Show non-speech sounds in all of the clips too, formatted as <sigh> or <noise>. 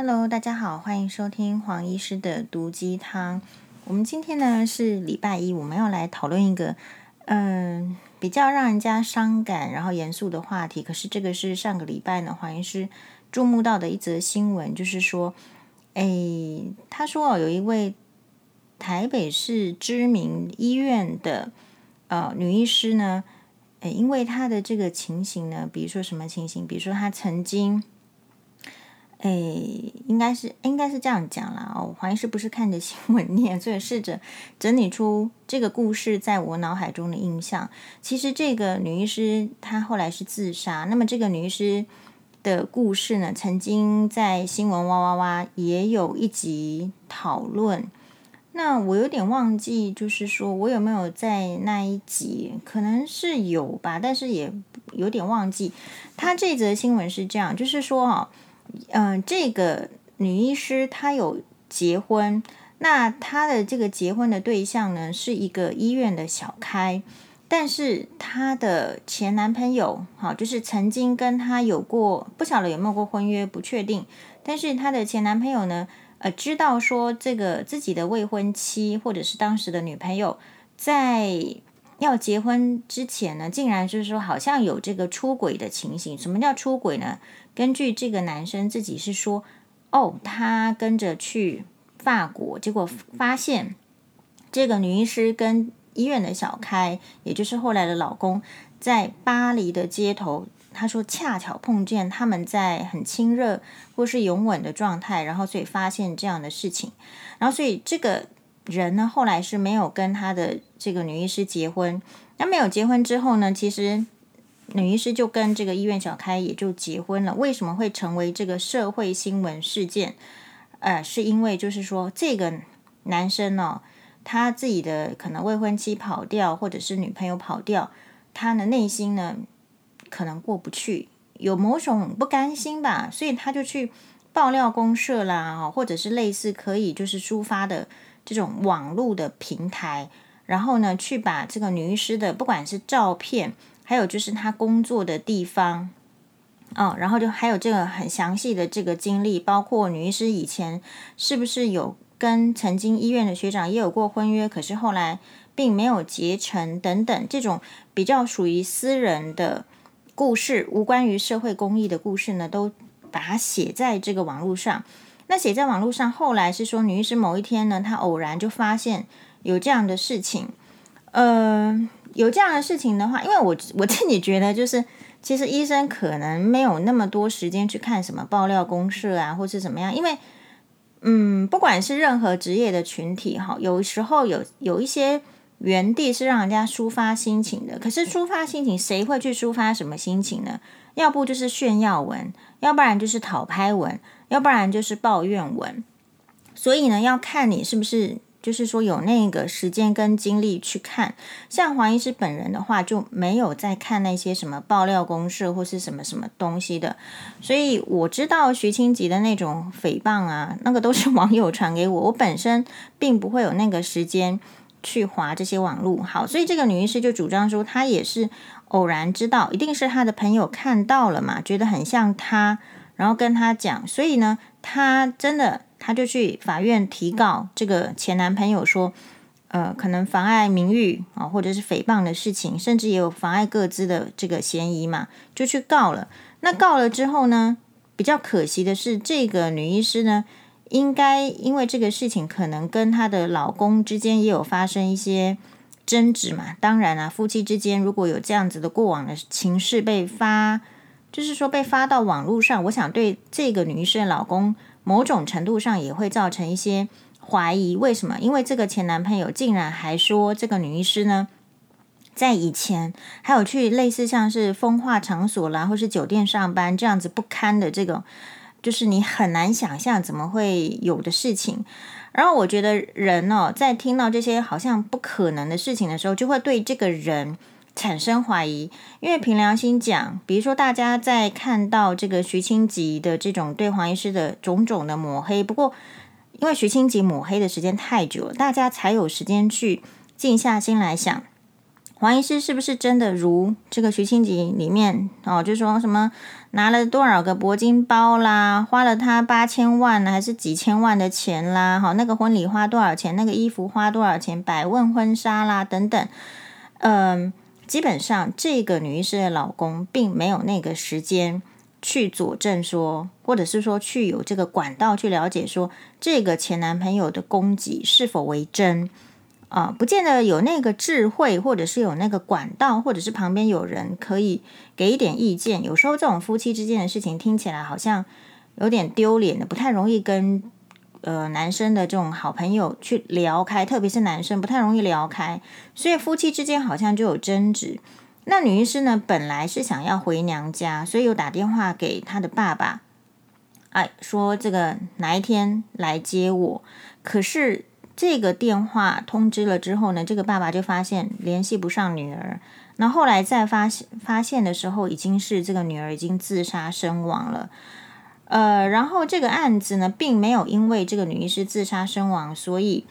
Hello，大家好，欢迎收听黄医师的毒鸡汤。我们今天呢是礼拜一，我们要来讨论一个嗯、比较让人家伤感然后严肃的话题。可是这个是上个礼拜呢黄医师注目到的一则新闻，就是说，哎，他说哦，有一位台北市知名医院的呃女医师呢，哎，因为她的这个情形呢，比如说什么情形？比如说她曾经。哎，应该是应该是这样讲啦。哦，黄医师不是看着新闻念，所以试着整理出这个故事在我脑海中的印象。其实这个女医师她后来是自杀。那么这个女医师的故事呢，曾经在新闻哇哇哇也有一集讨论。那我有点忘记，就是说我有没有在那一集，可能是有吧，但是也有点忘记。她这则新闻是这样，就是说哦。嗯、这个女医师她有结婚，那她的这个结婚的对象呢是一个医院的小开，但是她的前男朋友，好，就是曾经跟她有过，不晓得有没有过婚约，不确定。但是她的前男朋友呢，呃，知道说这个自己的未婚妻或者是当时的女朋友在要结婚之前呢，竟然就是说好像有这个出轨的情形。什么叫出轨呢？根据这个男生自己是说，哦，他跟着去法国，结果发现这个女医师跟医院的小开，也就是后来的老公，在巴黎的街头，他说恰巧碰见他们在很亲热或是拥吻的状态，然后所以发现这样的事情，然后所以这个人呢，后来是没有跟他的这个女医师结婚。那没有结婚之后呢，其实。女医师就跟这个医院小开也就结婚了。为什么会成为这个社会新闻事件？呃，是因为就是说这个男生呢、他自己的可能未婚妻跑掉，或者是女朋友跑掉，他的内心呢可能过不去，有某种不甘心吧，所以他就去爆料公社啦，或者是类似可以就是抒发的这种网络的平台，然后呢去把这个女医师的不管是照片。还有就是她工作的地方，哦，然后就还有这个很详细的这个经历，包括女医师以前是不是有跟曾经医院的学长也有过婚约，可是后来并没有结成等等，这种比较属于私人的故事，无关于社会公益的故事呢，都把它写在这个网络上。那写在网络上，后来是说女医师某一天呢，她偶然就发现有这样的事情，呃。有这样的事情的话，因为我我自己觉得，就是其实医生可能没有那么多时间去看什么爆料公社啊，或是怎么样。因为，嗯，不管是任何职业的群体哈，有时候有有一些原地是让人家抒发心情的。可是抒发心情，谁会去抒发什么心情呢？要不就是炫耀文，要不然就是讨拍文，要不然就是抱怨文。所以呢，要看你是不是。就是说有那个时间跟精力去看，像黄医师本人的话就没有在看那些什么爆料公社或是什么什么东西的，所以我知道徐清吉的那种诽谤啊，那个都是网友传给我，我本身并不会有那个时间去划这些网路。好，所以这个女医师就主张说，她也是偶然知道，一定是她的朋友看到了嘛，觉得很像她，然后跟她讲，所以呢，她真的。他就去法院提告这个前男朋友说，呃，可能妨碍名誉啊，或者是诽谤的事情，甚至也有妨碍各自的这个嫌疑嘛，就去告了。那告了之后呢，比较可惜的是，这个女医师呢，应该因为这个事情，可能跟她的老公之间也有发生一些争执嘛。当然啊，夫妻之间如果有这样子的过往的情事被发，就是说被发到网络上，我想对这个女医师的老公。某种程度上也会造成一些怀疑，为什么？因为这个前男朋友竟然还说这个女医师呢，在以前还有去类似像是风化场所啦，或是酒店上班这样子不堪的这个，就是你很难想象怎么会有的事情。然后我觉得人哦，在听到这些好像不可能的事情的时候，就会对这个人。产生怀疑，因为凭良心讲，比如说大家在看到这个徐清吉的这种对黄医师的种种的抹黑，不过因为徐清吉抹黑的时间太久了，大家才有时间去静下心来想，黄医师是不是真的如这个徐清吉里面哦，就说什么拿了多少个铂金包啦，花了他八千万还是几千万的钱啦，好，那个婚礼花多少钱，那个衣服花多少钱，百问婚纱啦等等，嗯，基本上这个女医师的老公并没有那个时间去佐证说，或者是说去有这个管道去了解说这个前男朋友的攻击是否为真。啊，不见得有那个智慧，或者是有那个管道，或者是旁边有人可以给一点意见。有时候这种夫妻之间的事情听起来好像有点丢脸的，不太容易跟呃男生的这种好朋友去聊开，特别是男生不太容易聊开，所以夫妻之间好像就有争执。那女医师呢，本来是想要回娘家，所以有打电话给她的爸爸，哎，说这个哪一天来接我，可是。这个电话通知了之后呢，这个爸爸就发现联系不上女儿。那后来再发现发现的时候，已经是这个女儿已经自杀身亡了。呃，然后这个案子呢，并没有因为这个女医师自杀身亡，所以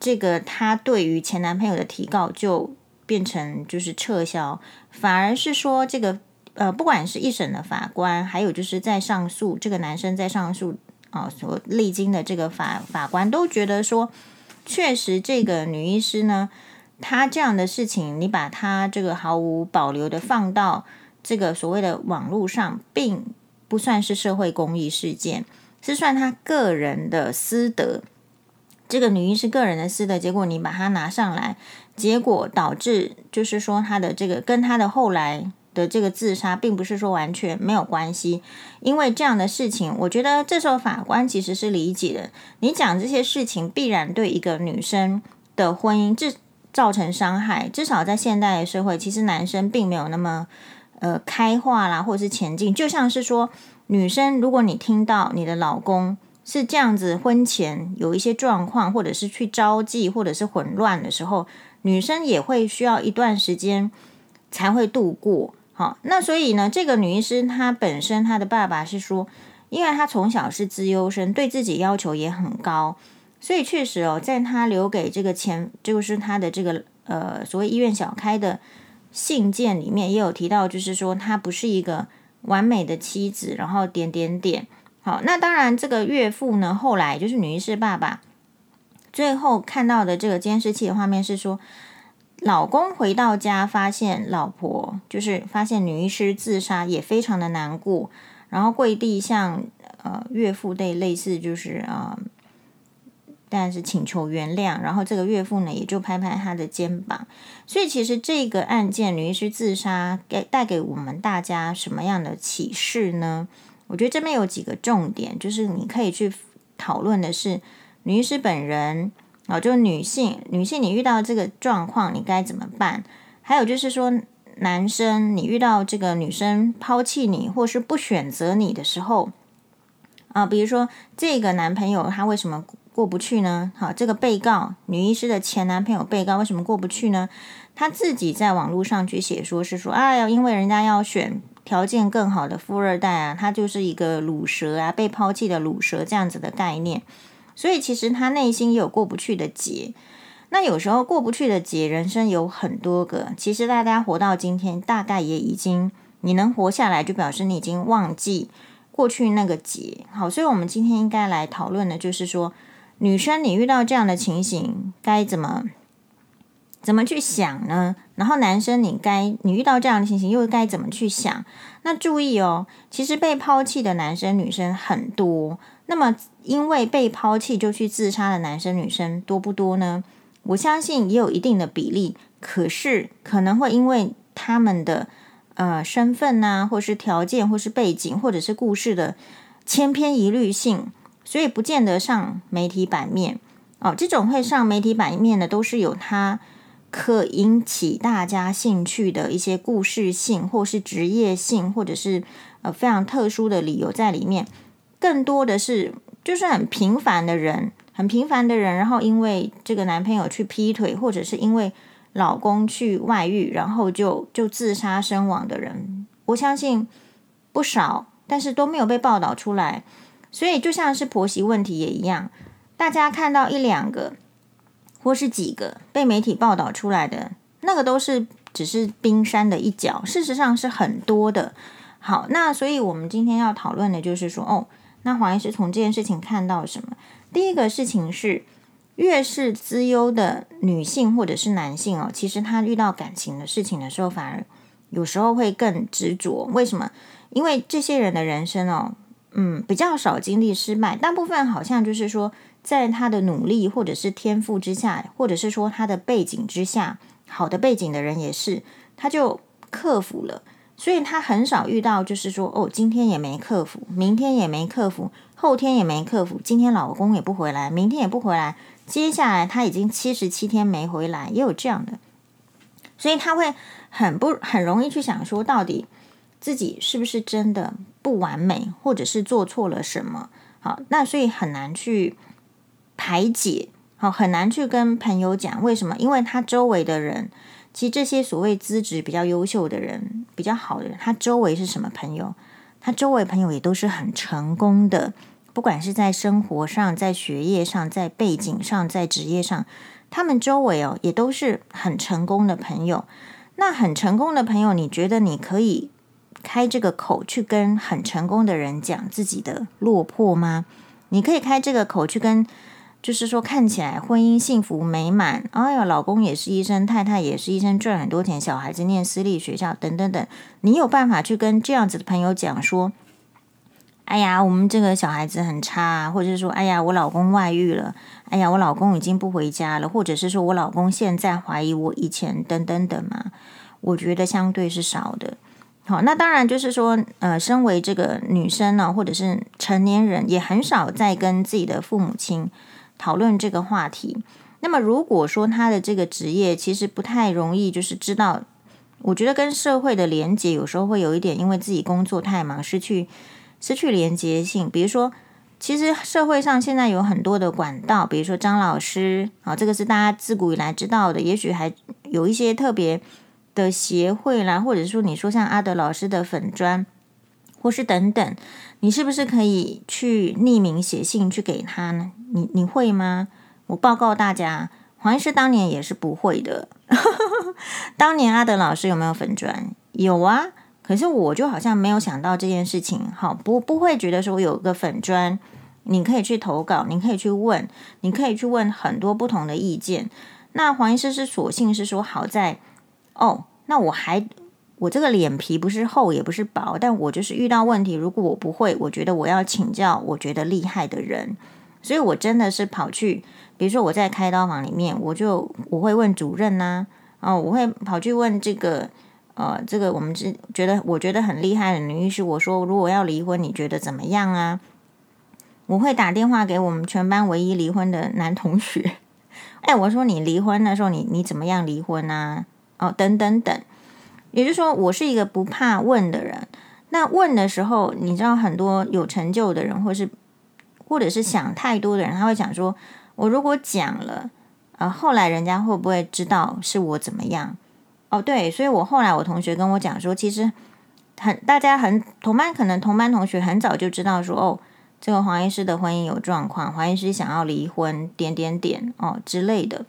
这个她对于前男朋友的提告就变成就是撤销，反而是说这个呃，不管是一审的法官，还有就是在上诉，这个男生在上诉啊、所历经的这个法法官都觉得说。确实，这个女医师呢，她这样的事情，你把她这个毫无保留的放到这个所谓的网络上，并不算是社会公益事件，是算她个人的私德。这个女医师个人的私德，结果你把她拿上来，结果导致就是说她的这个跟她的后来。的这个自杀，并不是说完全没有关系，因为这样的事情，我觉得这时候法官其实是理解的。你讲这些事情，必然对一个女生的婚姻致造成伤害。至少在现代社会，其实男生并没有那么呃开化啦，或者是前进。就像是说，女生如果你听到你的老公是这样子，婚前有一些状况，或者是去招妓，或者是混乱的时候，女生也会需要一段时间才会度过。好，那所以呢，这个女医师她本身她的爸爸是说，因为她从小是资优生，对自己要求也很高，所以确实哦，在她留给这个前，就是她的这个呃所谓医院小开的信件里面也有提到，就是说她不是一个完美的妻子，然后点点点。好，那当然这个岳父呢，后来就是女医师爸爸最后看到的这个监视器的画面是说。老公回到家，发现老婆就是发现女医师自杀，也非常的难过，然后跪地向呃岳父对类似就是啊、呃，但是请求原谅，然后这个岳父呢也就拍拍他的肩膀。所以其实这个案件女医师自杀给带给我们大家什么样的启示呢？我觉得这边有几个重点，就是你可以去讨论的是女医师本人。哦，就女性，女性，你遇到这个状况，你该怎么办？还有就是说，男生，你遇到这个女生抛弃你，或是不选择你的时候，啊，比如说这个男朋友他为什么过不去呢？好，这个被告女医师的前男朋友被告为什么过不去呢？他自己在网络上去写说是说，啊，要因为人家要选条件更好的富二代啊，他就是一个卤蛇啊，被抛弃的卤蛇这样子的概念。所以其实他内心有过不去的结，那有时候过不去的结，人生有很多个。其实大家活到今天，大概也已经你能活下来，就表示你已经忘记过去那个结。好，所以我们今天应该来讨论的，就是说，女生你遇到这样的情形，该怎么怎么去想呢？然后男生你该你遇到这样的情形，又该怎么去想？那注意哦，其实被抛弃的男生女生很多。那么，因为被抛弃就去自杀的男生女生多不多呢？我相信也有一定的比例，可是可能会因为他们的呃身份呐，或是条件，或是背景，或者是故事的千篇一律性，所以不见得上媒体版面哦。这种会上媒体版面的，都是有它可引起大家兴趣的一些故事性，或是职业性，或者是呃非常特殊的理由在里面。更多的是，就是很平凡的人，很平凡的人，然后因为这个男朋友去劈腿，或者是因为老公去外遇，然后就就自杀身亡的人，我相信不少，但是都没有被报道出来。所以就像是婆媳问题也一样，大家看到一两个或是几个被媒体报道出来的，那个都是只是冰山的一角，事实上是很多的。好，那所以我们今天要讨论的就是说，哦，那黄医师从这件事情看到什么？第一个事情是，越是资优的女性或者是男性哦，其实他遇到感情的事情的时候，反而有时候会更执着。为什么？因为这些人的人生哦，嗯，比较少经历失败，大部分好像就是说，在他的努力或者是天赋之下，或者是说他的背景之下，好的背景的人也是，他就克服了。所以他很少遇到，就是说，哦，今天也没克服，明天也没克服，后天也没克服，今天老公也不回来，明天也不回来，接下来他已经七十七天没回来，也有这样的。所以他会很不很容易去想说，到底自己是不是真的不完美，或者是做错了什么？好，那所以很难去排解，好，很难去跟朋友讲为什么，因为他周围的人。其实这些所谓资质比较优秀的人，比较好的人，他周围是什么朋友？他周围朋友也都是很成功的，不管是在生活上、在学业上、在背景上、在职业上，他们周围哦也都是很成功的朋友。那很成功的朋友，你觉得你可以开这个口去跟很成功的人讲自己的落魄吗？你可以开这个口去跟？就是说，看起来婚姻幸福美满，哎呀，老公也是医生，太太也是医生，赚很多钱，小孩子念私立学校，等等等。你有办法去跟这样子的朋友讲说，哎呀，我们这个小孩子很差，或者是说，哎呀，我老公外遇了，哎呀，我老公已经不回家了，或者是说我老公现在怀疑我以前，等等等嘛。我觉得相对是少的。好，那当然就是说，呃，身为这个女生呢，或者是成年人，也很少再跟自己的父母亲。讨论这个话题。那么，如果说他的这个职业其实不太容易，就是知道，我觉得跟社会的连接有时候会有一点，因为自己工作太忙，失去失去连接性。比如说，其实社会上现在有很多的管道，比如说张老师啊，这个是大家自古以来知道的。也许还有一些特别的协会啦，或者说你说像阿德老师的粉专，或是等等，你是不是可以去匿名写信去给他呢？你你会吗？我报告大家，黄医师当年也是不会的。<laughs> 当年阿德老师有没有粉专？有啊，可是我就好像没有想到这件事情。好，不不会觉得说有个粉专，你可以去投稿，你可以去问，你可以去问很多不同的意见。那黄医师是索性是说好在哦，那我还我这个脸皮不是厚也不是薄，但我就是遇到问题，如果我不会，我觉得我要请教我觉得厉害的人。所以，我真的是跑去，比如说我在开刀房里面，我就我会问主任呐，哦，我会跑去问这个，呃，这个我们是觉得我觉得很厉害的女医师，我说如果要离婚，你觉得怎么样啊？我会打电话给我们全班唯一离婚的男同学，<laughs> 哎，我说你离婚的时候，你你怎么样离婚啊？哦，等等等，也就是说，我是一个不怕问的人。那问的时候，你知道很多有成就的人，或是。或者是想太多的人，他会讲说：“我如果讲了，呃，后来人家会不会知道是我怎么样？”哦，对，所以我后来我同学跟我讲说，其实很大家很同班，可能同班同学很早就知道说，哦，这个黄医师的婚姻有状况，黄医师想要离婚，点点点哦之类的。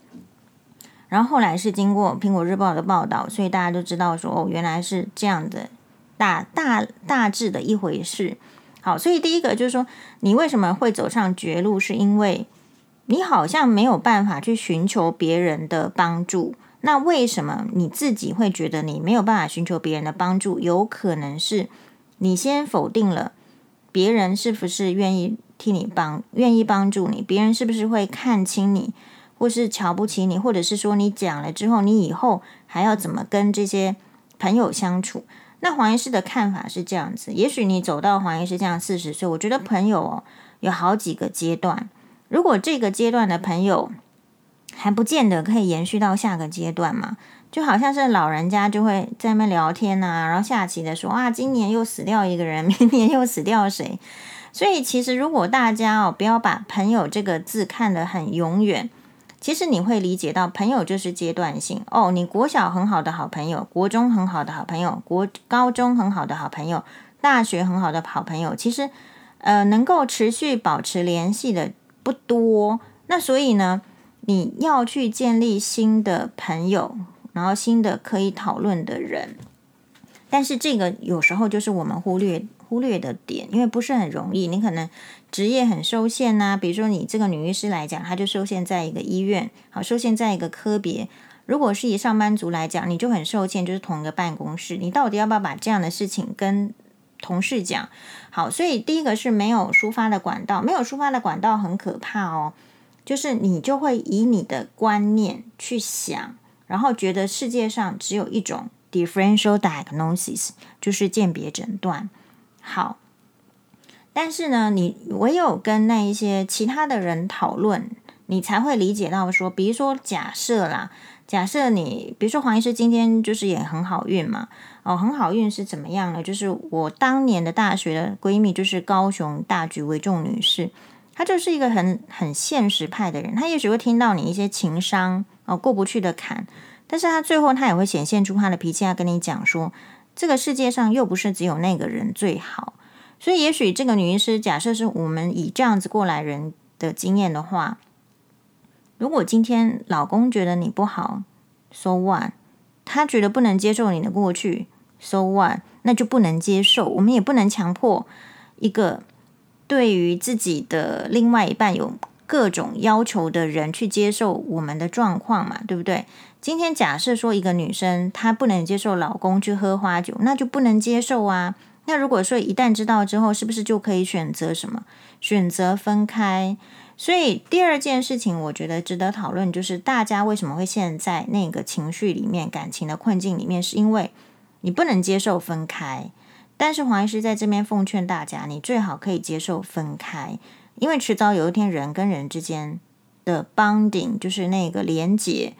然后后来是经过苹果日报的报道，所以大家都知道说，哦，原来是这样的大大大致的一回事。好，所以第一个就是说，你为什么会走上绝路？是因为你好像没有办法去寻求别人的帮助。那为什么你自己会觉得你没有办法寻求别人的帮助？有可能是你先否定了别人是不是愿意替你帮、愿意帮助你？别人是不是会看清你，或是瞧不起你？或者是说你讲了之后，你以后还要怎么跟这些朋友相处？那黄医师的看法是这样子，也许你走到黄医师这样四十岁，我觉得朋友哦有好几个阶段。如果这个阶段的朋友还不见得可以延续到下个阶段嘛，就好像是老人家就会在那边聊天啊，然后下棋的说啊，今年又死掉一个人，<laughs> 明年又死掉谁？所以其实如果大家哦不要把朋友这个字看得很永远。其实你会理解到，朋友就是阶段性哦。你国小很好的好朋友，国中很好的好朋友，国高中很好的好朋友，大学很好的好朋友，其实呃能够持续保持联系的不多。那所以呢，你要去建立新的朋友，然后新的可以讨论的人，但是这个有时候就是我们忽略忽略的点，因为不是很容易。你可能职业很受限呐、比如说你这个女医师来讲，她就受限在一个医院，好，受限在一个科别。如果是以上班族来讲，你就很受限，就是同一个办公室，你到底要不要把这样的事情跟同事讲？好，所以第一个是没有抒发的管道，没有抒发的管道很可怕哦，就是你就会以你的观念去想，然后觉得世界上只有一种 differential diagnosis，就是鉴别诊断。好，但是呢，你唯有跟那一些其他的人讨论，你才会理解到说，比如说假设啦。假设你，比如说黄医师今天就是也很好运嘛，哦，很好运是怎么样呢？就是我当年的大学的闺蜜，就是高雄大举为重女士，她就是一个很很现实派的人，她也许会听到你一些情商哦过不去的坎，但是她最后她也会显现出她的脾气，要跟你讲说，这个世界上又不是只有那个人最好，所以也许这个女医师，假设是我们以这样子过来人的经验的话。如果今天老公觉得你不好，so what？他觉得不能接受你的过去，so what？那就不能接受。我们也不能强迫一个对于自己的另外一半有各种要求的人去接受我们的状况嘛，对不对？今天假设说一个女生她不能接受老公去喝花酒，那就不能接受啊。那如果说一旦知道之后，是不是就可以选择什么？选择分开？所以第二件事情，我觉得值得讨论，就是大家为什么会陷在那个情绪里面、感情的困境里面，是因为你不能接受分开。但是黄医师在这边奉劝大家，你最好可以接受分开，因为迟早有一天，人跟人之间的 bonding，就是那个连结，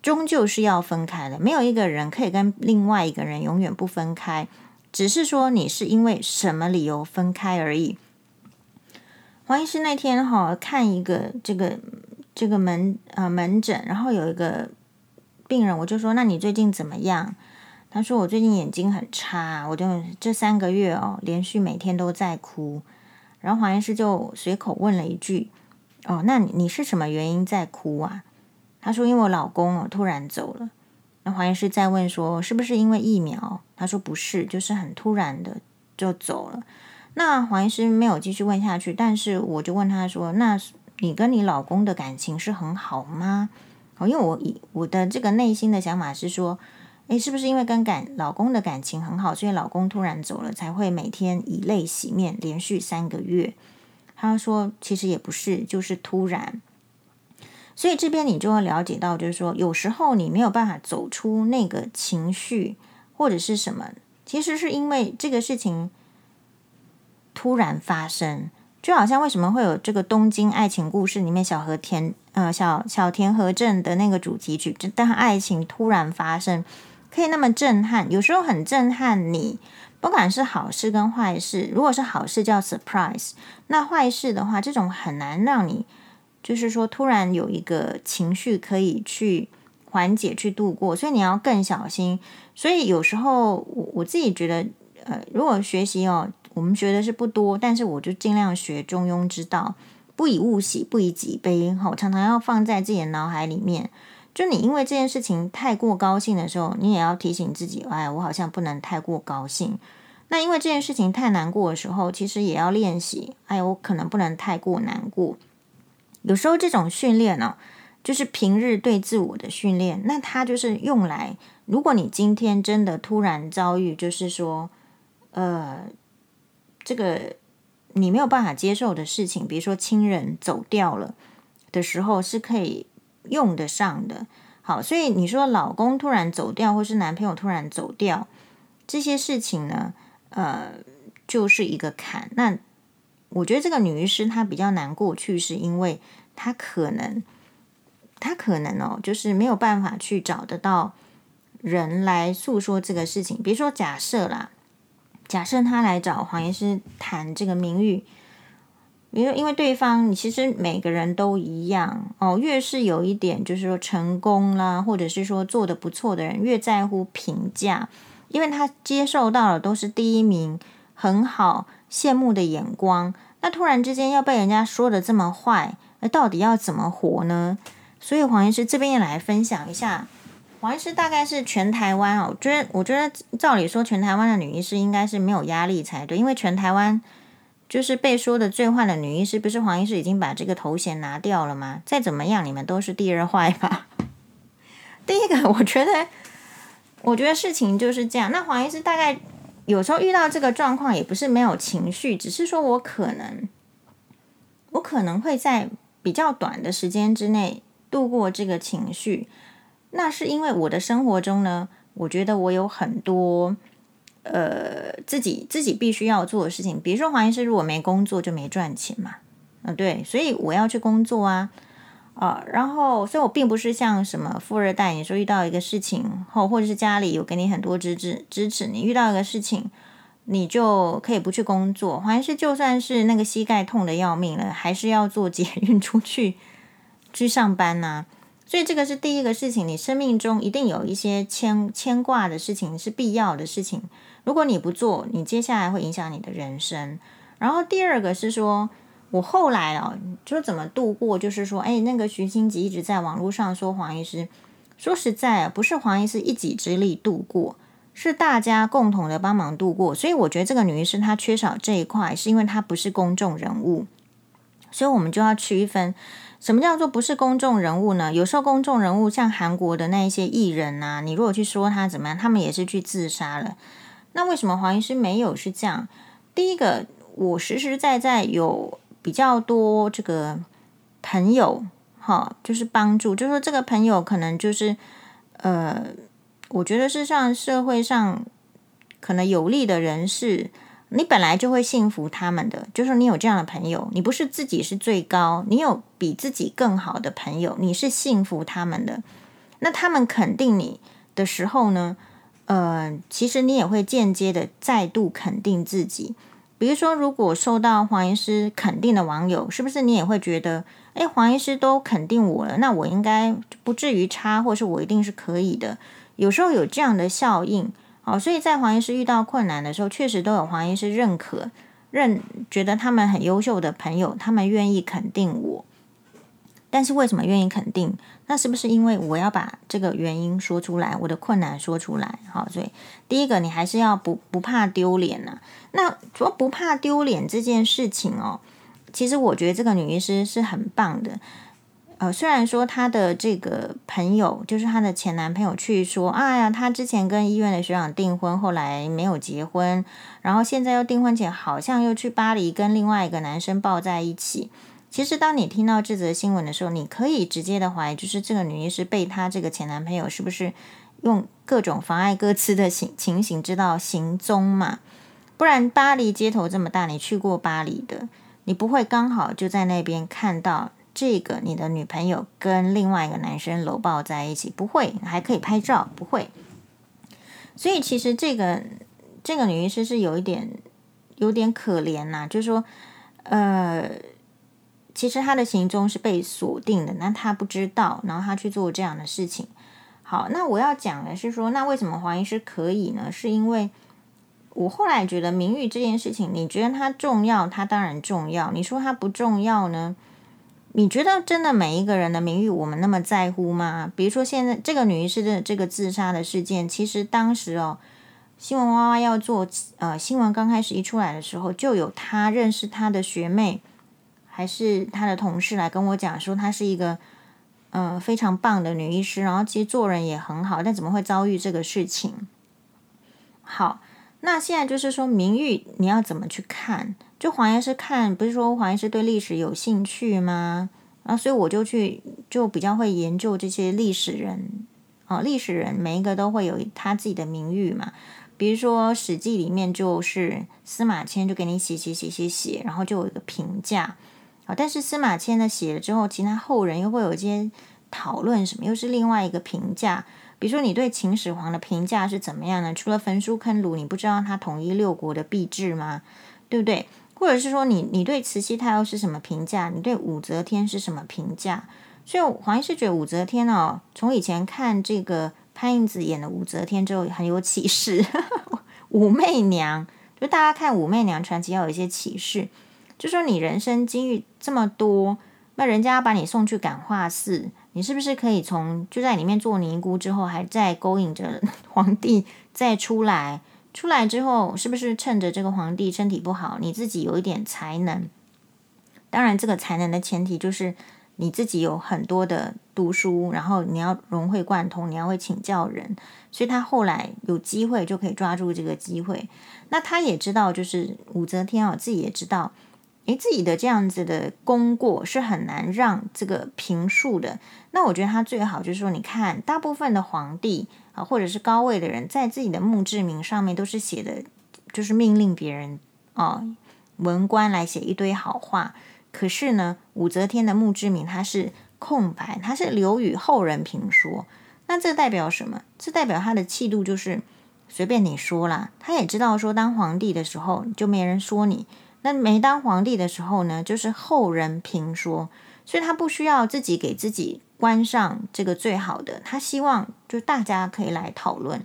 终究是要分开的。没有一个人可以跟另外一个人永远不分开，只是说你是因为什么理由分开而已。黄医师那天哈看一个这个这个门呃门诊，然后有一个病人，我就说：“那你最近怎么样？”他说：“我最近眼睛很差，我就这三个月哦，连续每天都在哭。”然后黄医师就随口问了一句：“哦，那你你是什么原因在哭啊？”他说：“因为我老公哦突然走了。”那黄医师再问说：“是不是因为疫苗？”他说：“不是，就是很突然的就走了。”那黄医师没有继续问下去，但是我就问他说：“那你跟你老公的感情是很好吗？”哦，因为我以我的这个内心的想法是说，诶，是不是因为跟感老公的感情很好，所以老公突然走了，才会每天以泪洗面，连续三个月？他说：“其实也不是，就是突然。”所以这边你就会了解到，就是说，有时候你没有办法走出那个情绪或者是什么，其实是因为这个事情。突然发生，就好像为什么会有这个东京爱情故事里面小和田呃小小田和正的那个主题曲，就当爱情突然发生，可以那么震撼，有时候很震撼你，不管是好事跟坏事，如果是好事叫 surprise，那坏事的话，这种很难让你就是说突然有一个情绪可以去缓解去度过，所以你要更小心。所以有时候我我自己觉得，呃，如果学习哦。我们学的是不多，但是我就尽量学中庸之道，不以物喜，不以己悲。好，常常要放在自己的脑海里面。就你因为这件事情太过高兴的时候，你也要提醒自己，哎，我好像不能太过高兴。那因为这件事情太难过的时候，其实也要练习，哎，我可能不能太过难过。有时候这种训练呢，就是平日对自我的训练，那它就是用来，如果你今天真的突然遭遇，就是说，呃。这个你没有办法接受的事情，比如说亲人走掉了的时候，是可以用得上的。好，所以你说老公突然走掉，或是男朋友突然走掉，这些事情呢，呃，就是一个坎。那我觉得这个女医师她比较难过去，是因为她可能，她可能哦，就是没有办法去找得到人来诉说这个事情。比如说假设啦。假设她来找黄医师谈这个名誉，因为因为对方，你其实每个人都一样哦。越是有一点就是说成功啦，或者是说做得不错的人，越在乎评价，因为他接受到的都是第一名，很好，羡慕的眼光。那突然之间要被人家说得这么坏，那到底要怎么活呢？所以黄医师这边也来分享一下。黄医师大概是全台湾哦，我觉得我觉得照理说，全台湾的女医师应该是没有压力才对，因为全台湾就是被说的最坏的女医师，不是黄医师已经把这个头衔拿掉了吗？再怎么样，你们都是第二坏吧？<laughs> 第一个，我觉得，我觉得事情就是这样。那黄医师大概有时候遇到这个状况，也不是没有情绪，只是说我可能，我可能会在比较短的时间之内度过这个情绪。那是因为我的生活中呢，我觉得我有很多呃自己自己必须要做的事情，比如说黄医师如果没工作就没赚钱嘛，嗯、对，所以我要去工作啊，啊、然后所以我并不是像什么富二代，你说遇到一个事情后，或者是家里有给你很多支持支持，你遇到一个事情，你就可以不去工作。还是就算是那个膝盖痛得要命了，还是要做捷运出去去上班呐、<laughs> 所以这个是第一个事情，你生命中一定有一些牵牵挂的事情是必要的事情。如果你不做，你接下来会影响你的人生。然后第二个是说，我后来哦，就是怎么度过，就是说，哎，那个徐欣吉一直在网络上说黄医师，说实在啊，不是黄医师一己之力度过，是大家共同的帮忙度过。所以我觉得这个女医师她缺少这一块，是因为她不是公众人物，所以我们就要区分。什么叫做不是公众人物呢？有时候公众人物像韩国的那一些艺人、啊，你如果去说他怎么样，他们也是去自杀了。那为什么黄医师没有是这样？第一个，我实实在在有比较多这个朋友，哈，就是帮助，就是说这个朋友可能就是呃，我觉得是像社会上可能有利的人士。你本来就会信服他们的，就是你有这样的朋友，你不是自己是最高，你有比自己更好的朋友，你是信服他们的。那他们肯定你的时候呢，呃，其实你也会间接的再度肯定自己。比如说，如果受到黄医师肯定的网友，是不是你也会觉得，诶，黄医师都肯定我了，那我应该不至于差，或是我一定是可以的。有时候有这样的效应。哦，所以在黄医师遇到困难的时候，确实都有黄医师认可、认觉得他们很优秀的朋友，他们愿意肯定我。但是为什么愿意肯定？那是不是因为我要把这个原因说出来，我的困难说出来？好，所以第一个，你还是要不不怕丢脸呐。那说不怕丢脸这件事情哦，其实我觉得这个女医师是很棒的。呃，虽然说她的这个朋友，就是她的前男朋友，去说，哎呀，她之前跟医院的学长订婚，后来没有结婚，然后现在又订婚前好像又去巴黎跟另外一个男生抱在一起。其实，当你听到这则新闻的时候，你可以直接的怀疑，就是这个女医师被她这个前男朋友是不是用各种妨碍歌词的情情形知道行踪嘛？不然巴黎街头这么大，你去过巴黎的，你不会刚好就在那边看到。这个你的女朋友跟另外一个男生搂抱在一起，不会，还可以拍照，不会。所以其实这个这个女医师是有一点有点可怜呐、就是说，呃，其实她的行踪是被锁定的，那她不知道，然后她去做这样的事情。好，那我要讲的是说，那为什么黄医师可以呢？是因为我后来觉得名誉这件事情，你觉得它重要，它当然重要。你说它不重要呢？你觉得真的每一个人的名誉我们那么在乎吗？比如说现在这个女医师的这个自杀的事件，其实当时哦，新闻娃娃要做呃新闻刚开始一出来的时候，就有她认识她的学妹，还是她的同事来跟我讲说，她是一个呃非常棒的女医师，然后其实做人也很好，但怎么会遭遇这个事情？好，那现在就是说名誉你要怎么去看？就黄医师看，不是说黄医师对历史有兴趣吗？啊，所以我就去，就比较会研究这些历史人啊，历史人每一个都会有他自己的名誉嘛。比如说《史记》里面就是司马迁就给你写写写写写，然后就有一个评价啊。但是司马迁呢写了之后，其他后人又会有一些讨论，什么又是另外一个评价。比如说你对秦始皇的评价是怎么样呢？除了焚书坑儒，你不知道他统一六国的币制吗？对不对？或者是说你你对慈禧太后是什么评价？你对武则天是什么评价？所以黄医师觉得武则天哦，从以前看这个潘迎紫演的武则天之后很有启示。<laughs> 武媚娘，就大家看武媚娘传奇要有一些启示，就说你人生经历这么多，那人家把你送去感化寺，你是不是可以从就在里面做尼姑之后，还在勾引着 <laughs> 皇帝再出来？出来之后，是不是趁着这个皇帝身体不好，你自己有一点才能？当然，这个才能的前提就是你自己有很多的读书，然后你要融会贯通，你要会请教人。所以他后来有机会就可以抓住这个机会。那他也知道，就是武则天哦，自己也知道。诶，自己的这样子的功过是很难让这个评述的。那我觉得他最好就是说，你看，大部分的皇帝啊，或者是高位的人，在自己的墓志铭上面都是写的，就是命令别人啊，文官来写一堆好话。可是呢，武则天的墓志铭它是空白，它是留与后人评说。那这代表什么？这代表他的气度就是随便你说啦。他也知道说，当皇帝的时候就没人说你。那没当皇帝的时候呢，就是后人评说，所以他不需要自己给自己关上这个最好的，他希望就大家可以来讨论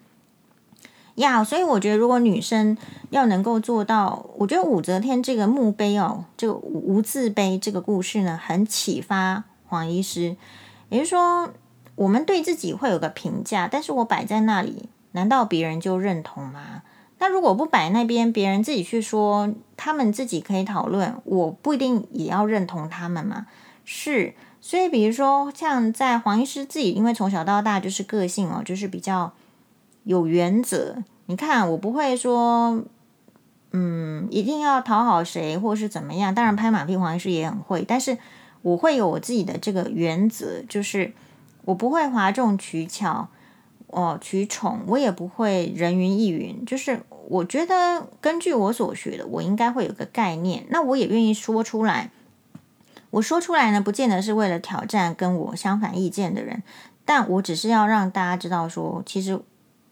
呀。所以我觉得，如果女生要能够做到，我觉得武则天这个墓碑哦，这个无字碑这个故事呢，很启发黄医师。也就是说，我们对自己会有个评价，但是我摆在那里，难道别人就认同吗？那如果不摆那边，别人自己去说，他们自己可以讨论，我不一定也要认同他们嘛。是，所以比如说像在黄医师自己，因为从小到大就是个性哦，就是比较有原则。你看，我不会说，嗯，一定要讨好谁或是怎么样。当然拍马屁，黄医师也很会，但是我会有我自己的这个原则，就是我不会哗众取巧。哦，取宠我也不会人云亦云，就是我觉得根据我所学的，我应该会有个概念，那我也愿意说出来。我说出来呢，不见得是为了挑战跟我相反意见的人，但我只是要让大家知道说，其实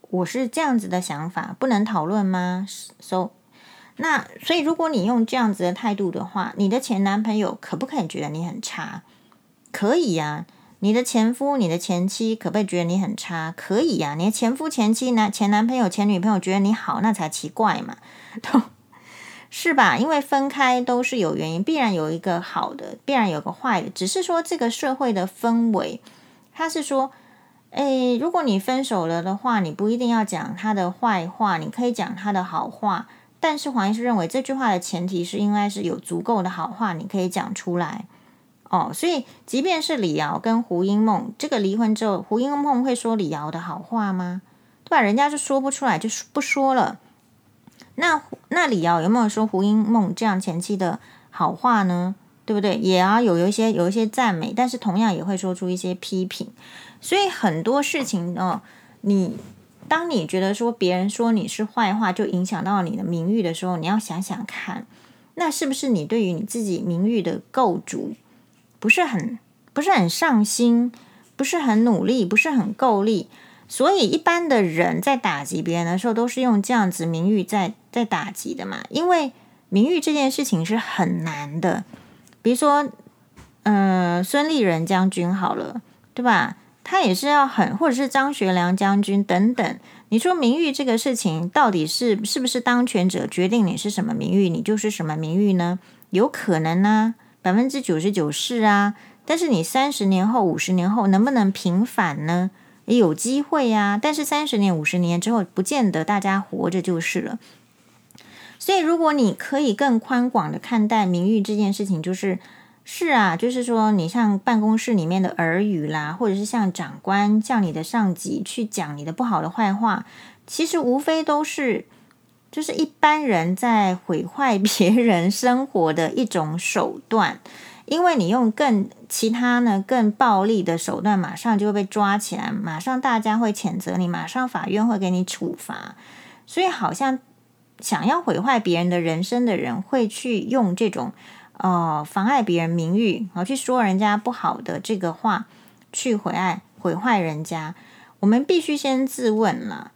我是这样子的想法，不能讨论吗？So，那所以如果你用这样子的态度的话，你的前男朋友可不可以觉得你很差？可以呀。你的前夫、你的前妻可不可以觉得你很差？可以呀、你的前夫、前妻、男前男朋友、前女朋友觉得你好，那才奇怪嘛，都是吧？因为分开都是有原因，必然有一个好的，必然有个坏的。只是说这个社会的氛围，他是说，诶，如果你分手了的话，你不一定要讲他的坏话，你可以讲他的好话。但是黄医师认为，这句话的前提是应该是有足够的好话，你可以讲出来。哦，所以即便是李瑶跟胡因梦这个离婚之后，胡因梦会说李瑶的好话吗？对吧？人家就说不出来，就不说了。那那李瑶有没有说胡因梦这样前妻的好话呢？对不对？也啊，有有一些有一些赞美，但是同样也会说出一些批评。所以很多事情哦，你当你觉得说别人说你是坏话，就影响到你的名誉的时候，你要想想看，那是不是你对于你自己名誉的构筑？不是很不是很上心，不是很努力，不是很够力，所以一般的人在打击别人的时候，都是用这样子名誉在在打击的嘛。因为名誉这件事情是很难的，比如说，嗯、孙立人将军好了，对吧？他也是要很，或者是张学良将军等等。你说名誉这个事情，到底是是不是当权者决定你是什么名誉，你就是什么名誉呢？有可能呢、百分之九十九是啊，但是你三十年后、五十年后能不能平反呢？也有机会呀、啊。但是三十年、五十年之后，不见得大家活着就是了。所以，如果你可以更宽广的看待名誉这件事情，就是是啊，就是说，你像办公室里面的耳语啦，或者是像长官、像你的上级去讲你的不好的坏话，其实无非都是。就是一般人在毁坏别人生活的一种手段，因为你用更其他呢更暴力的手段，马上就会被抓起来，马上大家会谴责你，马上法院会给你处罚，所以好像想要毁坏别人的人生的人，会去用这种呃妨碍别人名誉，然后去说人家不好的这个话，去毁害毁坏人家。我们必须先自问了。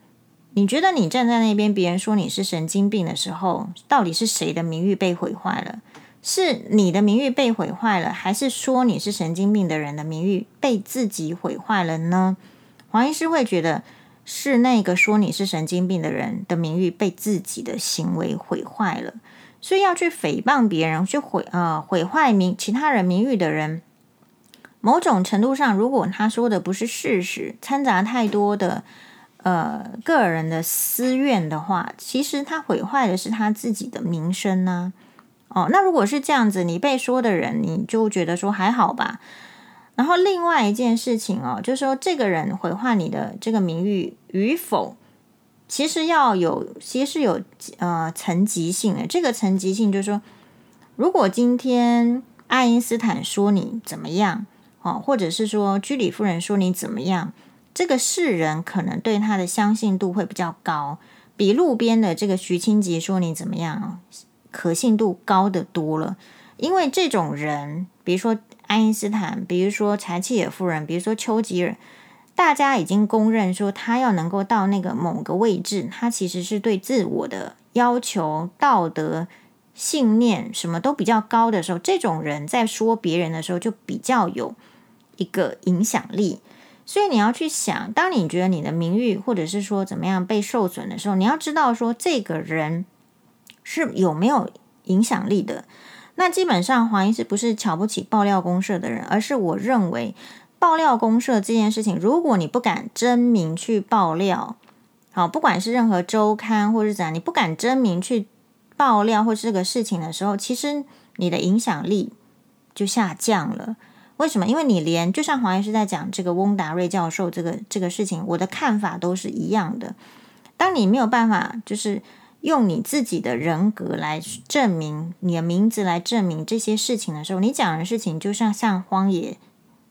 你觉得你站在那边，别人说你是神经病的时候，到底是谁的名誉被毁坏了？是你的名誉被毁坏了，还是说你是神经病的人的名誉被自己毁坏了呢？黄医师会觉得是那个说你是神经病的人的名誉被自己的行为毁坏了，所以要去诽谤别人，去毁呃毁坏名其他人名誉的人，某种程度上，如果他说的不是事实，掺杂太多的呃个人的私怨的话，其实他毁坏的是他自己的名声呢、哦，那如果是这样子，你被说的人，你就觉得说还好吧。然后另外一件事情哦，就是说这个人毁坏你的这个名誉与否，其实要有，其实是有呃层级性的。这个层级性就是说，如果今天爱因斯坦说你怎么样。哦，或者是说居里夫人说你怎么样，这个世人可能对他的相信度会比较高，比路边的这个徐清吉说你怎么样，可信度高得多了。因为这种人，比如说爱因斯坦，比如说柴契尔夫人，比如说丘吉尔，大家已经公认说他要能够到那个某个位置，他其实是对自我的要求、道德信念什么都比较高的时候，这种人在说别人的时候就比较有。一个影响力，所以你要去想，当你觉得你的名誉或者是说怎么样被受损的时候，你要知道说这个人是有没有影响力的。那基本上黄医师不是瞧不起爆料公社的人，而是我认为爆料公社这件事情，如果你不敢真名去爆料，好，不管是任何周刊或是怎样，你不敢真名去爆料或是这个事情的时候，其实你的影响力就下降了。为什么？因为你连就像黄医师在讲这个翁达瑞教授这个这个事情，我的看法都是一样的。当你没有办法，就是用你自己的人格来证明你的名字来证明这些事情的时候，你讲的事情就像像荒野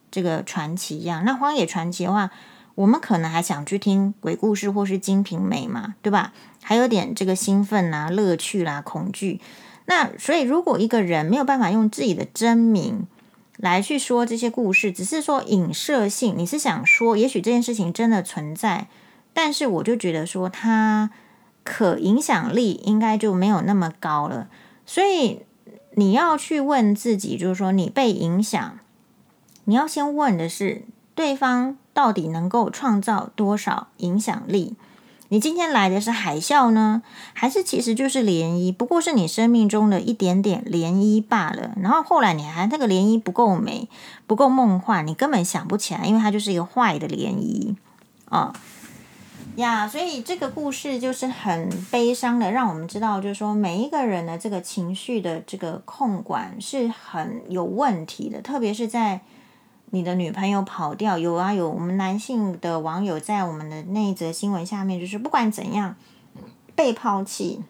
这个传奇一样。那荒野传奇的话，我们可能还想去听鬼故事或是金瓶梅嘛，对吧？还有点这个兴奋啊、乐趣啦、恐惧。那所以，如果一个人没有办法用自己的真名，来去说这些故事，只是说影射性。你是想说，也许这件事情真的存在，但是我就觉得说，它可影响力应该就没有那么高了。所以你要去问自己，就是说你被影响，你要先问的是，对方到底能够创造多少影响力？你今天来的是海啸呢，还是其实就是涟漪？不过是你生命中的一点点涟漪罢了。然后后来你还那个涟漪不够美，不够梦幻，你根本想不起来，因为它就是一个坏的涟漪啊呀。所以这个故事就是很悲伤的，让我们知道，就是说每一个人的这个情绪的这个控管是很有问题的，特别是在。你的女朋友跑掉，有啊有，我们男性的网友在我们的那一则新闻下面，就是不管怎样被抛弃、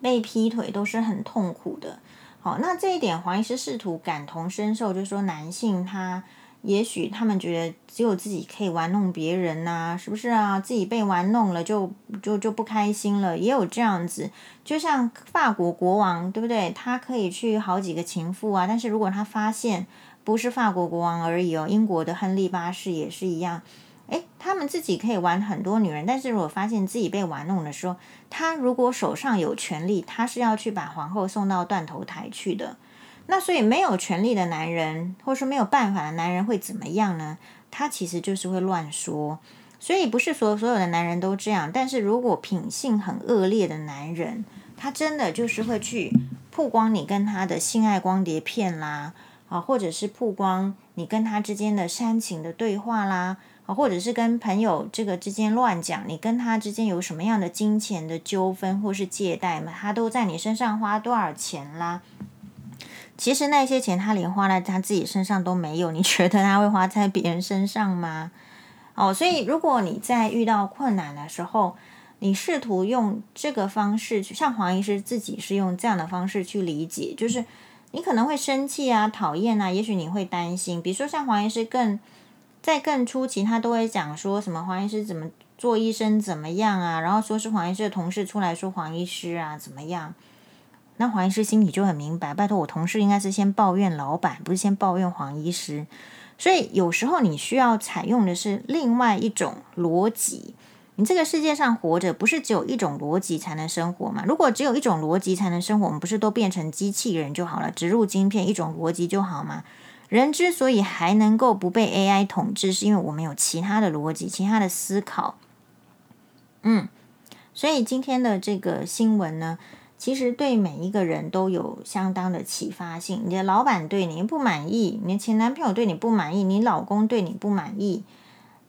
被劈腿都是很痛苦的。好，那这一点黄医师试图感同身受，就是说男性他也许他们觉得只有自己可以玩弄别人呐、啊，是不是啊？自己被玩弄了就就就不开心了，也有这样子。就像法国国王对不对？他可以去好几个情妇啊，但是如果他发现。不是法国国王而已哦，英国的亨利八世也是一样。诶，他们自己可以玩很多女人，但是如果发现自己被玩弄的时候，他如果手上有权力，他是要去把皇后送到断头台去的。那所以没有权力的男人，或是没有办法的男人会怎么样呢？他其实就是会乱说。所以不是所所有的男人都这样，但是如果品性很恶劣的男人，他真的就是会去曝光你跟他的性爱光碟片啦。啊，或者是曝光你跟他之间的煽情的对话啦，啊，或者是跟朋友这个之间乱讲，你跟他之间有什么样的金钱的纠纷或是借贷嘛，他都在你身上花多少钱啦？其实那些钱他连花在他自己身上都没有，你觉得他会花在别人身上吗？哦，所以如果你在遇到困难的时候，你试图用这个方式去，像黄医师自己是用这样的方式去理解，就是。你可能会生气啊，讨厌啊，也许你会担心。比如说像黄医师更在更初期，他都会讲说什么黄医师怎么做医生怎么样啊，然后说是黄医师的同事出来说黄医师啊怎么样，那黄医师心里就很明白，拜托我同事应该是先抱怨老板，不是先抱怨黄医师。所以有时候你需要采用的是另外一种逻辑。你这个世界上活着，不是只有一种逻辑才能生活吗？如果只有一种逻辑才能生活，我们不是都变成机器人就好了？植入晶片，一种逻辑就好吗？人之所以还能够不被 AI 统治，是因为我们有其他的逻辑、其他的思考。嗯，所以今天的这个新闻呢，其实对每一个人都有相当的启发性。你的老板对你不满意，你的前男朋友对你不满意，你老公对你不满意，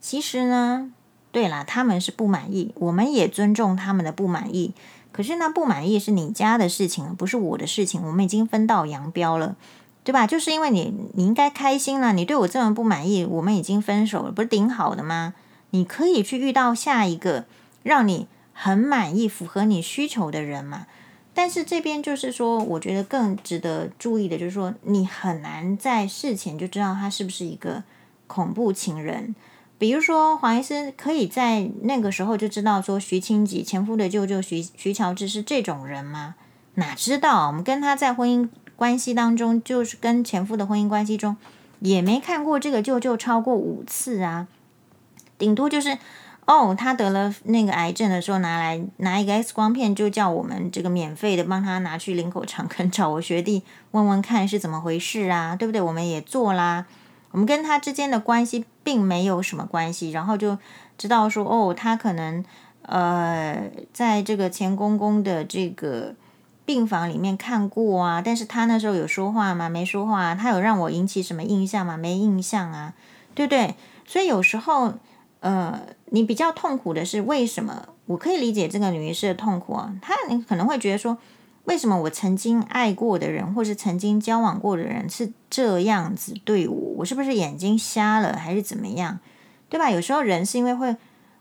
其实呢，对啦，他们是不满意，我们也尊重他们的不满意。可是呢，不满意是你家的事情，不是我的事情。我们已经分道扬镳了，对吧？就是因为你，你应该开心了。你对我这么不满意，我们已经分手了，不是挺好的吗？你可以去遇到下一个让你很满意、符合你需求的人嘛。但是这边就是说，我觉得更值得注意的就是说，你很难在事前就知道他是不是一个恐怖情人。比如说，黄医师可以在那个时候就知道说，徐清吉前夫的舅舅徐徐乔治是这种人吗？哪知道，我们跟他在婚姻关系当中，就是跟前夫的婚姻关系中，也没看过这个舅舅超过五次啊，顶多就是。哦，他得了那个癌症的时候，拿来拿一个 X 光片，就叫我们这个免费的帮他拿去林口长庚找我学弟问问看是怎么回事啊，对不对？我们也做啦，我们跟他之间的关系并没有什么关系，然后就知道说，哦，他可能呃在这个前公公的这个病房里面看过啊，但是他那时候有说话吗？没说话。他有让我引起什么印象吗？没印象啊，对不对？所以有时候。呃，你比较痛苦的是为什么？我可以理解这个女医师的痛苦啊。她你可能会觉得说，为什么我曾经爱过的人，或是曾经交往过的人是这样子对我？我是不是眼睛瞎了，还是怎么样？对吧？有时候人是因为会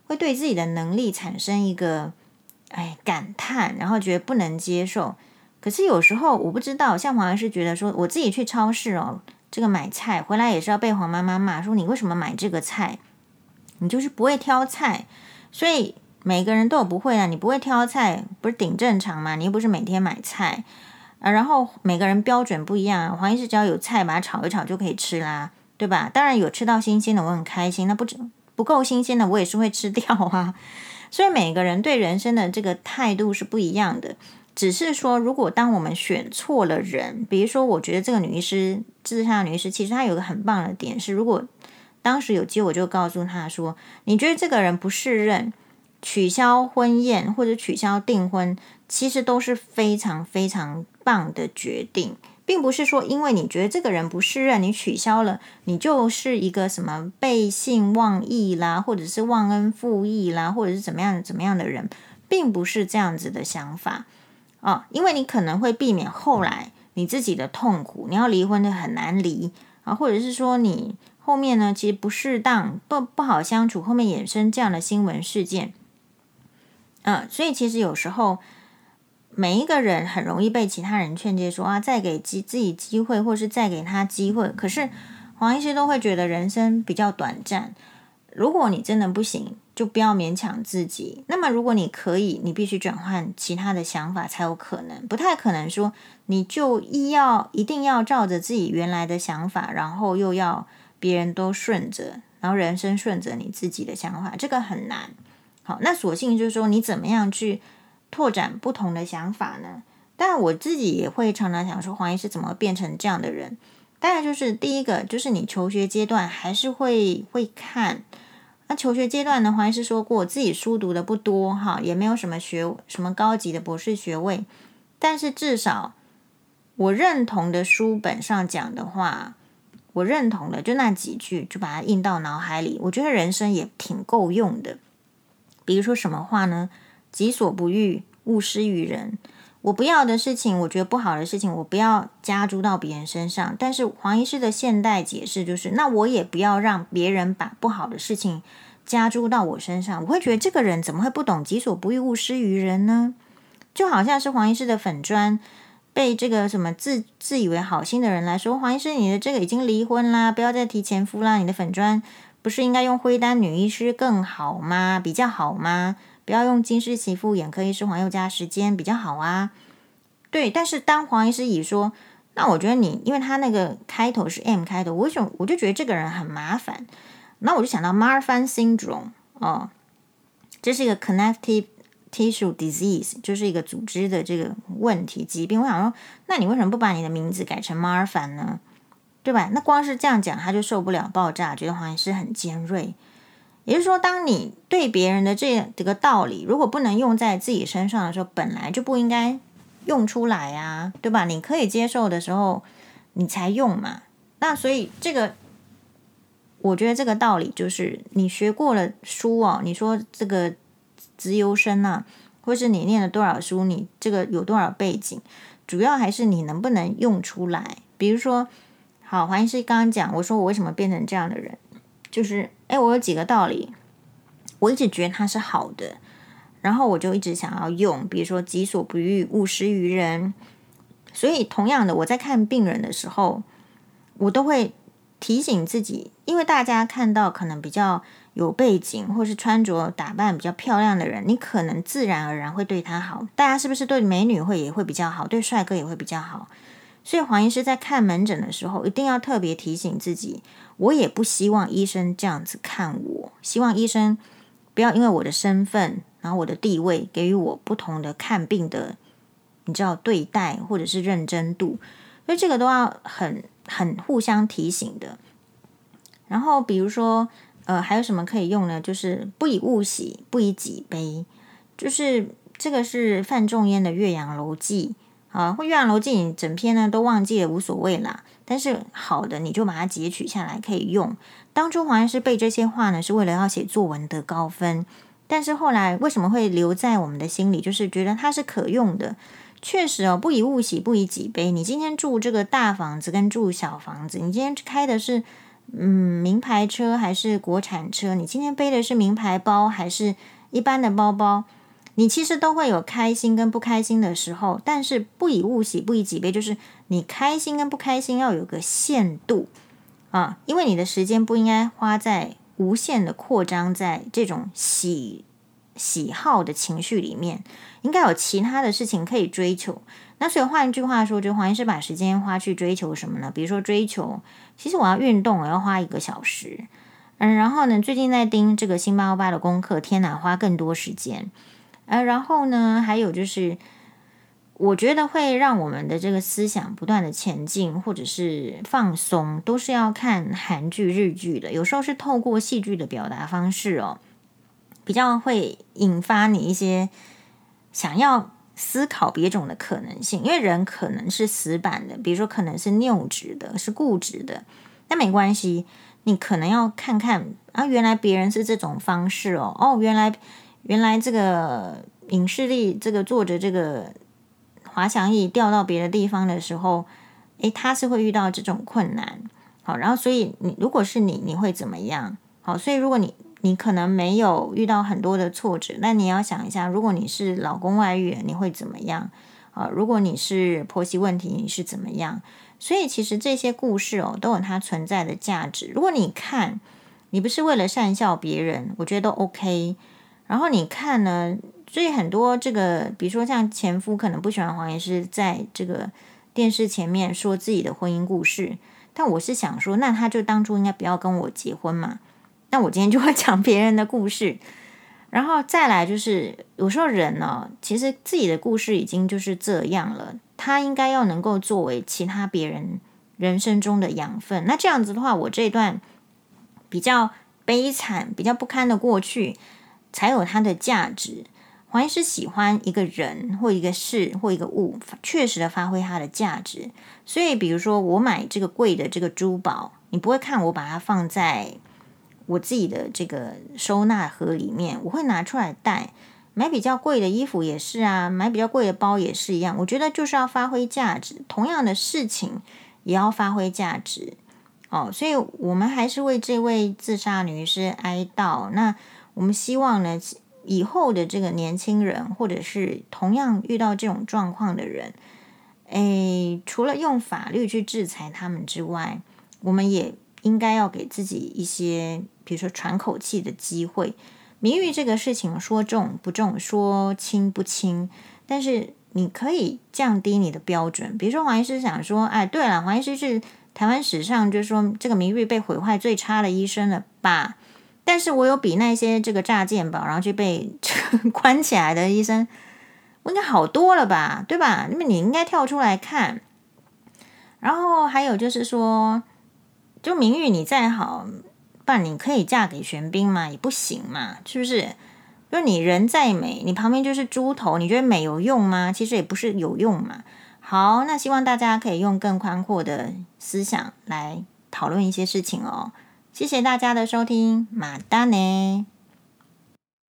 会对自己的能力产生一个哎感叹，然后觉得不能接受。可是有时候我不知道，像黄老师觉得说，我自己去超市哦，这个买菜回来也是要被黄妈妈骂说，你为什么买这个菜？你就是不会挑菜，所以每个人都有不会啊。你不会挑菜，不是挺正常吗？你又不是每天买菜啊。然后每个人标准不一样，黄医师只要有菜，把它炒一炒就可以吃啦，对吧？当然有吃到新鲜的，我很开心。那不不够新鲜的，我也是会吃掉啊。<laughs> 所以每个人对人生的这个态度是不一样的。只是说，如果当我们选错了人，比如说，我觉得这个女医师，自杀女医师，其实她有个很棒的点是，如果当时有机会，我就告诉她说：“你觉得这个人不适任，取消婚宴或者取消订婚，其实都是非常非常棒的决定，并不是说因为你觉得这个人不适任，你取消了，你就是一个什么背信忘义啦，或者是忘恩负义啦，或者是怎么样怎么样的人，并不是这样子的想法啊，因为你可能会避免后来你自己的痛苦，你要离婚的很难离啊，或者是说你。”后面呢，其实不适当，不不好相处，后面衍生这样的新闻事件，嗯、所以其实有时候每一个人很容易被其他人劝诫说啊，再给机自己机会，或是再给他机会。可是黄医师都会觉得人生比较短暂，如果你真的不行，就不要勉强自己。那么如果你可以，你必须转换其他的想法才有可能，不太可能说你就一要一定要照着自己原来的想法，然后又要。别人都顺着，然后人生顺着你自己的想法，这个很难。好，那索性就是说，你怎么样去拓展不同的想法呢？当然，我自己也会常常想说，黄医师怎么变成这样的人？当然，就是第一个，就是你求学阶段还是会会看。那求学阶段呢，黄医师说过，自己书读的不多，哈，也没有什么学什么高级的博士学位，但是至少我认同的书本上讲的话。我认同的，就那几句，就把它印到脑海里。我觉得人生也挺够用的。比如说什么话呢？“己所不欲，勿施于人。”我不要的事情，我觉得不好的事情，我不要加诸到别人身上。但是黄医师的现代解释就是，那我也不要让别人把不好的事情加诸到我身上。我会觉得这个人怎么会不懂“己所不欲，勿施于人”呢？就好像是黄医师的粉砖。被这个什么自自以为好心的人来说，黄医师，你的这个已经离婚啦，不要再提前夫啦。你的粉砖不是应该用灰丹女医师更好吗？比较好吗？不要用金氏媳妇眼科医师黄宥嘉时间比较好啊。对，但是当黄医师乙说，那我觉得你，因为他那个开头是 M 开头，我就我就觉得这个人很麻烦。那我就想到 Marfan syndrome 哦，这是一个 connective。Tissue disease 就是一个组织的这个问题疾病。我想说，那你为什么不把你的名字改成 Marfan 呢？对吧？那光是这样讲，他就受不了爆炸，觉得黄医师很尖锐。也就是说，当你对别人的这这个道理，如果不能用在自己身上的时候，本来就不应该用出来啊，对吧？你可以接受的时候，你才用嘛。那所以这个，我觉得这个道理就是，你学过了书哦，你说这个资优生啊，或是你念了多少书，你这个有多少背景，主要还是你能不能用出来。比如说，好，黄医师刚刚讲，我说我为什么变成这样的人，就是，哎，我有几个道理，我一直觉得它是好的，然后我就一直想要用，比如说己所不欲，勿施于人。所以，同样的，我在看病人的时候。我都会提醒自己，因为大家看到可能比较有背景，或是穿着打扮比较漂亮的人，你可能自然而然会对他好。大家是不是对美女会也会比较好，对帅哥也会比较好？所以黄医师在看门诊的时候，一定要特别提醒自己，我也不希望医生这样子看我，希望医生不要因为我的身份，然后我的地位，给予我不同的看病的，你知道对待或者是认真度，所以这个都要很。很互相提醒的，然后比如说，呃，还有什么可以用呢？就是不以物喜，不以己悲，就是这个是范仲淹的《岳阳楼记》啊，或《岳阳楼记》整篇呢都忘记了无所谓啦，但是好的你就把它截取下来可以用。当初黄医师背这些话呢，是为了要写作文得高分，但是后来为什么会留在我们的心里？就是觉得它是可用的。确实哦，不以物喜，不以己悲。你今天住这个大房子跟住小房子，你今天开的是嗯名牌车还是国产车？你今天背的是名牌包还是一般的包包？你其实都会有开心跟不开心的时候。但是不以物喜，不以己悲，就是你开心跟不开心要有个限度啊，因为你的时间不应该花在无限的扩张在这种喜喜好的情绪里面。应该有其他的事情可以追求。那所以换一句话说，就黄医师把时间花去追求什么呢？比如说追求，其实我要运动，我要花一个小时。嗯，然后呢，最近在盯这个星八八的功课，天哪，花更多时间。呃，然后呢，还有就是，我觉得会让我们的这个思想不断的前进，或者是放松，都是要看韩剧、日剧的。有时候是透过戏剧的表达方式哦，比较会引发你一些。想要思考别种的可能性，因为人可能是死板的，比如说可能是拗直的，是固执的，那没关系，你可能要看看啊，原来别人是这种方式哦，哦，原来原来这个影视力这个作者这个滑翔翼掉到别的地方的时候，诶，他是会遇到这种困难，好，然后所以你如果是你，你会怎么样？好，所以如果你。你可能没有遇到很多的挫折，但你要想一下，如果你是老公外遇，你会怎么样？啊，如果你是婆媳问题，你是怎么样？所以其实这些故事哦，都有它存在的价值。如果你看，你不是为了善笑别人，我觉得都 OK。然后你看呢，所以很多这个，比如说像前夫可能不喜欢黄医师在这个电视前面说自己的婚姻故事，但我是想说，那他就当初应该不要跟我结婚嘛。那我今天就会 <laughs> 讲别人的故事，然后再来就是有时候人呢，其实自己的故事已经就是这样了，他应该要能够作为其他别人人生中的养分。那这样子的话，我这段比较悲惨、比较不堪的过去，才有它的价值。黄医师喜欢一个人或一个事或一个物，确实的发挥它的价值。所以，比如说我买这个贵的这个珠宝，你不会看我把它放在。我自己的这个收纳盒里面，我会拿出来戴。买比较贵的衣服也是啊，买比较贵的包也是一样。我觉得就是要发挥价值，同样的事情也要发挥价值。哦，所以我们还是为这位自杀女医师哀悼。那我们希望呢，以后的这个年轻人，或者是同样遇到这种状况的人，诶，除了用法律去制裁他们之外，我们也应该要给自己一些。比如说喘口气的机会，名誉这个事情说重不重，说轻不轻，但是你可以降低你的标准。比如说黄医师想说，哎，对了，黄医师是台湾史上就是说这个名誉被毁坏最差的医生了吧？但是我有比那些这个炸建宝，然后就被 <laughs> 关起来的医生。我应该好多了吧？对吧？那么你应该跳出来看。然后还有就是说，就名誉你再好，但你可以嫁给玄彬嘛，也不行嘛。是不是？就你人再美，你旁边就是猪头，你觉得美有用吗？其实也不是有用嘛。好，那希望大家可以用更宽阔的思想来讨论一些事情哦。谢谢大家的收听，马丹呢？